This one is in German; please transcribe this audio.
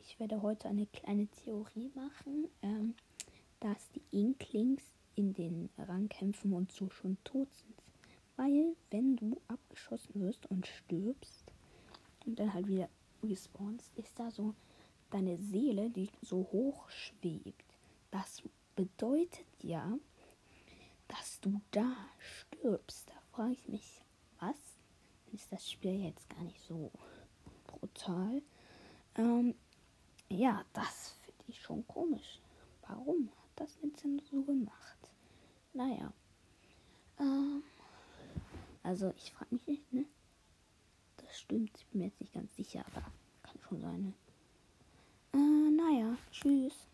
Ich werde heute eine kleine Theorie machen, ähm, dass die Inklings in den Rangkämpfen und so schon tot sind. Weil, wenn du abgeschossen wirst und stirbst und dann halt wieder respawnst, ist da so deine Seele, die so hoch schwebt. Das bedeutet ja, dass du da stirbst. Da frage ich mich, was? Ist das Spiel jetzt gar nicht so brutal? Ähm, ja, das finde ich schon komisch. Warum hat das Nintendo so gemacht? Naja. Ähm, also ich frage mich nicht, ne? Das stimmt, ich bin mir jetzt nicht ganz sicher, aber kann schon sein, ne? Äh, naja, tschüss.